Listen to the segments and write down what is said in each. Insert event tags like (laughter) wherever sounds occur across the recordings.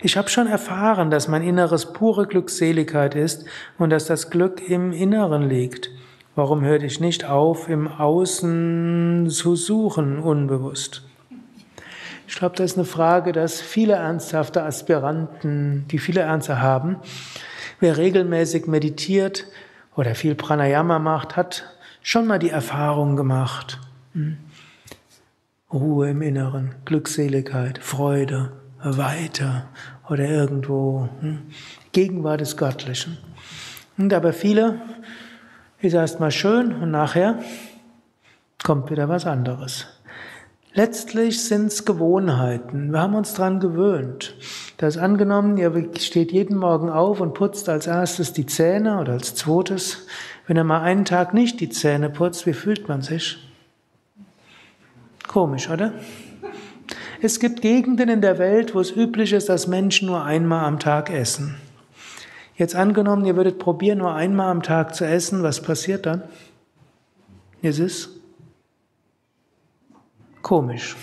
Ich habe schon erfahren, dass mein Inneres pure Glückseligkeit ist und dass das Glück im Inneren liegt. Warum hörte ich nicht auf, im Außen zu suchen, unbewusst? Ich glaube, das ist eine Frage, dass viele ernsthafte Aspiranten, die viele Ernste haben, wer regelmäßig meditiert oder viel Pranayama macht, hat schon mal die Erfahrung gemacht. Hm? Ruhe im Inneren, Glückseligkeit, Freude, Weiter oder irgendwo hm? Gegenwart des Göttlichen. Und aber viele ist erstmal schön und nachher kommt wieder was anderes. Letztlich sind es Gewohnheiten. Wir haben uns daran gewöhnt. Das ist angenommen, ihr steht jeden Morgen auf und putzt als erstes die Zähne oder als zweites. Wenn er mal einen Tag nicht die Zähne putzt, wie fühlt man sich? Komisch, oder? Es gibt Gegenden in der Welt, wo es üblich ist, dass Menschen nur einmal am Tag essen. Jetzt angenommen, ihr würdet probieren, nur einmal am Tag zu essen, was passiert dann? Es ist komisch.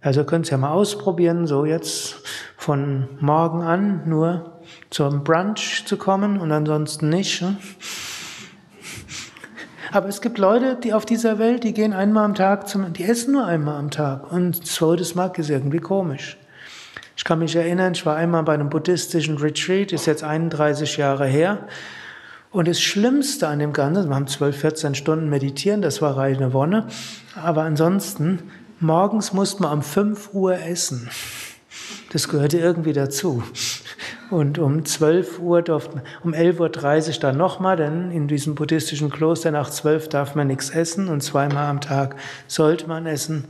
Also könnt ihr ja mal ausprobieren, so jetzt von morgen an nur zum Brunch zu kommen und ansonsten nicht. Aber es gibt Leute, die auf dieser Welt, die gehen einmal am Tag zum, die essen nur einmal am Tag und zweites Mal ist irgendwie komisch. Ich kann mich erinnern, ich war einmal bei einem buddhistischen Retreat, ist jetzt 31 Jahre her. Und das Schlimmste an dem Ganzen, wir haben 12, 14 Stunden meditieren, das war reine Wonne. Aber ansonsten, morgens musste man um 5 Uhr essen. Das gehörte irgendwie dazu. Und um 12 Uhr durfte, um 11.30 Uhr dann nochmal, denn in diesem buddhistischen Kloster nach 12 darf man nichts essen und zweimal am Tag sollte man essen.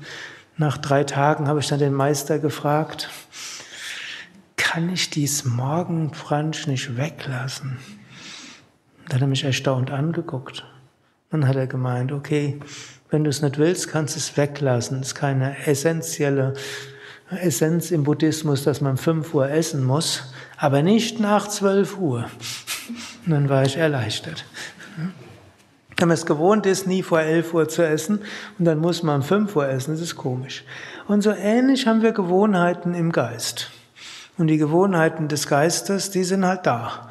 Nach drei Tagen habe ich dann den Meister gefragt, kann ich dies Morgenbrunch nicht weglassen? Dann hat er mich erstaunt angeguckt. Dann hat er gemeint, okay, wenn du es nicht willst, kannst du es weglassen. Es ist keine essentielle Essenz im Buddhismus, dass man 5 Uhr essen muss, aber nicht nach 12 Uhr. Und (laughs) dann war ich erleichtert. Wenn man es gewohnt ist, nie vor 11 Uhr zu essen und dann muss man um 5 Uhr essen, das ist komisch. Und so ähnlich haben wir Gewohnheiten im Geist. Und die Gewohnheiten des Geistes, die sind halt da.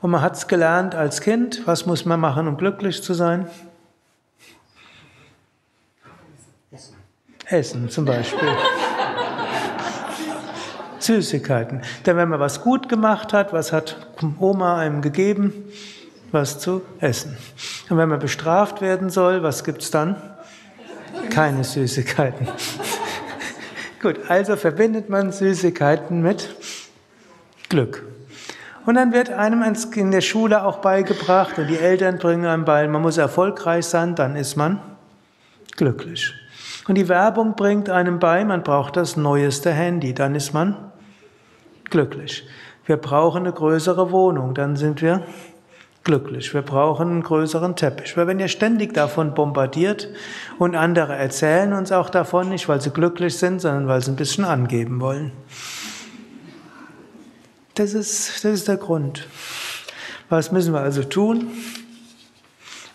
Und man hat es gelernt als Kind. Was muss man machen, um glücklich zu sein? Essen. Essen zum Beispiel. (laughs) Süßigkeiten. Denn wenn man was gut gemacht hat, was hat Oma einem gegeben? Was zu essen. Und wenn man bestraft werden soll, was gibt's dann? Keine Süßigkeiten. (laughs) gut, also verbindet man Süßigkeiten mit Glück. Und dann wird einem in der Schule auch beigebracht und die Eltern bringen einem bei, man muss erfolgreich sein, dann ist man glücklich. Und die Werbung bringt einem bei, man braucht das neueste Handy, dann ist man glücklich. Wir brauchen eine größere Wohnung, dann sind wir glücklich. Wir brauchen einen größeren Teppich. Weil wenn ihr ständig davon bombardiert und andere erzählen uns auch davon, nicht weil sie glücklich sind, sondern weil sie ein bisschen angeben wollen. Das ist, das ist der Grund. Was müssen wir also tun?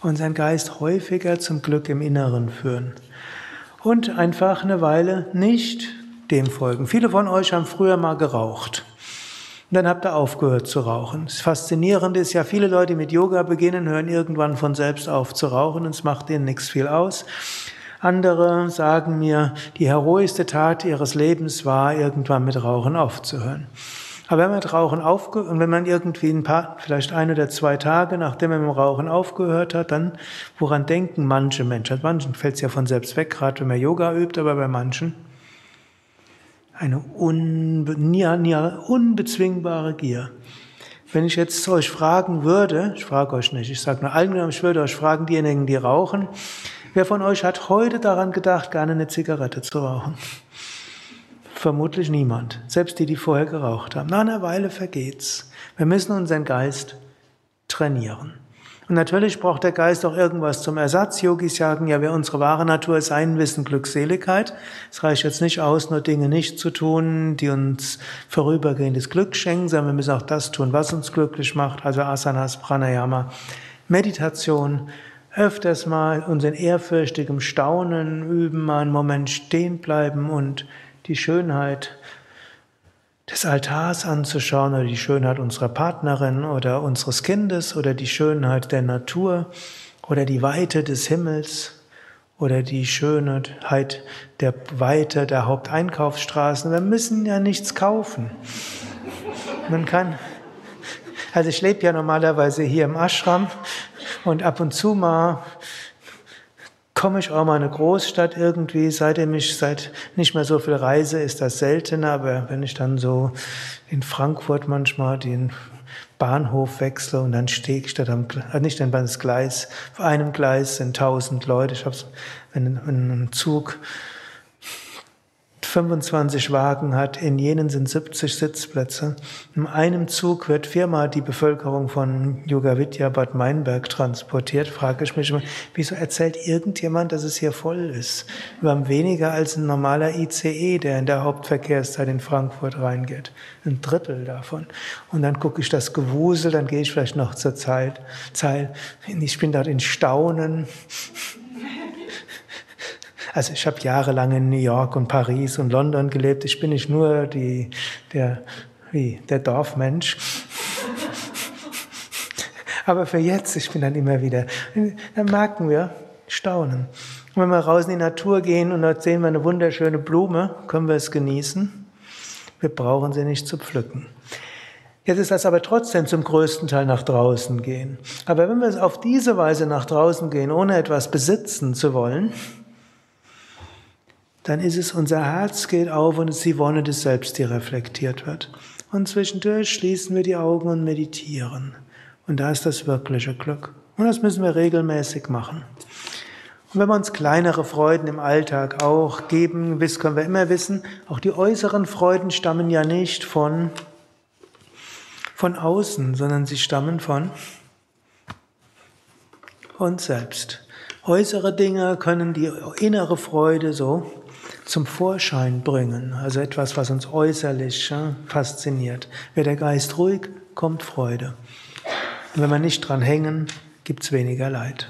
Unseren Geist häufiger zum Glück im Inneren führen. Und einfach eine Weile nicht dem folgen. Viele von euch haben früher mal geraucht. Und dann habt ihr aufgehört zu rauchen. Das Faszinierende ist ja, viele Leute, die mit Yoga beginnen, hören irgendwann von selbst auf zu rauchen und es macht ihnen nichts viel aus. Andere sagen mir, die heroischste Tat ihres Lebens war, irgendwann mit Rauchen aufzuhören. Aber wenn man mit Rauchen aufgehört, und wenn man irgendwie ein paar, vielleicht ein oder zwei Tage, nachdem man mit dem Rauchen aufgehört hat, dann, woran denken manche Menschen? Manchen fällt es ja von selbst weg, gerade wenn man Yoga übt, aber bei manchen eine unbe unbezwingbare Gier. Wenn ich jetzt euch fragen würde, ich frage euch nicht, ich sage nur allgemein, ich würde euch fragen, diejenigen, die rauchen, wer von euch hat heute daran gedacht, gerne eine Zigarette zu rauchen? Vermutlich niemand. Selbst die, die vorher geraucht haben. Nach einer Weile vergeht's. Wir müssen unseren Geist trainieren. Und natürlich braucht der Geist auch irgendwas zum Ersatz. Yogis sagen ja, wer unsere wahre Natur ist, sein Wissen, Glückseligkeit. Es reicht jetzt nicht aus, nur Dinge nicht zu tun, die uns vorübergehendes Glück schenken, sondern wir müssen auch das tun, was uns glücklich macht. Also Asanas, Pranayama, Meditation, öfters mal uns in ehrfürchtigem Staunen üben, mal einen Moment stehen bleiben und die Schönheit des Altars anzuschauen oder die Schönheit unserer Partnerin oder unseres Kindes oder die Schönheit der Natur oder die Weite des Himmels oder die Schönheit der Weite der Haupteinkaufsstraßen. Wir müssen ja nichts kaufen. Man kann, also ich lebe ja normalerweise hier im Ashram und ab und zu mal komme ich auch mal in eine Großstadt irgendwie, seitdem ich seit nicht mehr so viel reise, ist das seltener, aber wenn ich dann so in Frankfurt manchmal den Bahnhof wechsle und dann stehe ich statt am, äh, nicht an das Gleis, auf einem Gleis sind tausend Leute, ich habe wenn ein Zug 25 Wagen hat, in jenen sind 70 Sitzplätze. In einem Zug wird viermal die Bevölkerung von Yogavidya Bad Meinberg transportiert. Frage ich mich immer, wieso erzählt irgendjemand, dass es hier voll ist? Wir haben weniger als ein normaler ICE, der in der Hauptverkehrszeit in Frankfurt reingeht. Ein Drittel davon. Und dann gucke ich das Gewusel, dann gehe ich vielleicht noch zur Zeit, Zeit. Ich bin dort in Staunen. Also ich habe jahrelang in New York und Paris und London gelebt. Ich bin nicht nur die, der, wie, der Dorfmensch. (laughs) Aber für jetzt, ich bin dann immer wieder, dann merken wir, staunen. Und wenn wir raus in die Natur gehen und dort sehen wir eine wunderschöne Blume, können wir es genießen. Wir brauchen sie nicht zu pflücken. Jetzt ist das aber trotzdem zum größten Teil nach draußen gehen. Aber wenn wir auf diese Weise nach draußen gehen, ohne etwas besitzen zu wollen, dann ist es, unser Herz geht auf und es ist die Wonne des Selbst, die reflektiert wird. Und zwischendurch schließen wir die Augen und meditieren. Und da ist das wirkliche Glück. Und das müssen wir regelmäßig machen. Und wenn wir uns kleinere Freuden im Alltag auch geben, können wir immer wissen, auch die äußeren Freuden stammen ja nicht von, von außen, sondern sie stammen von uns selbst. Äußere Dinge können die innere Freude so zum Vorschein bringen, also etwas, was uns äußerlich ja, fasziniert. Wird der Geist ruhig, kommt Freude. Und wenn wir nicht dran hängen, gibt's weniger Leid.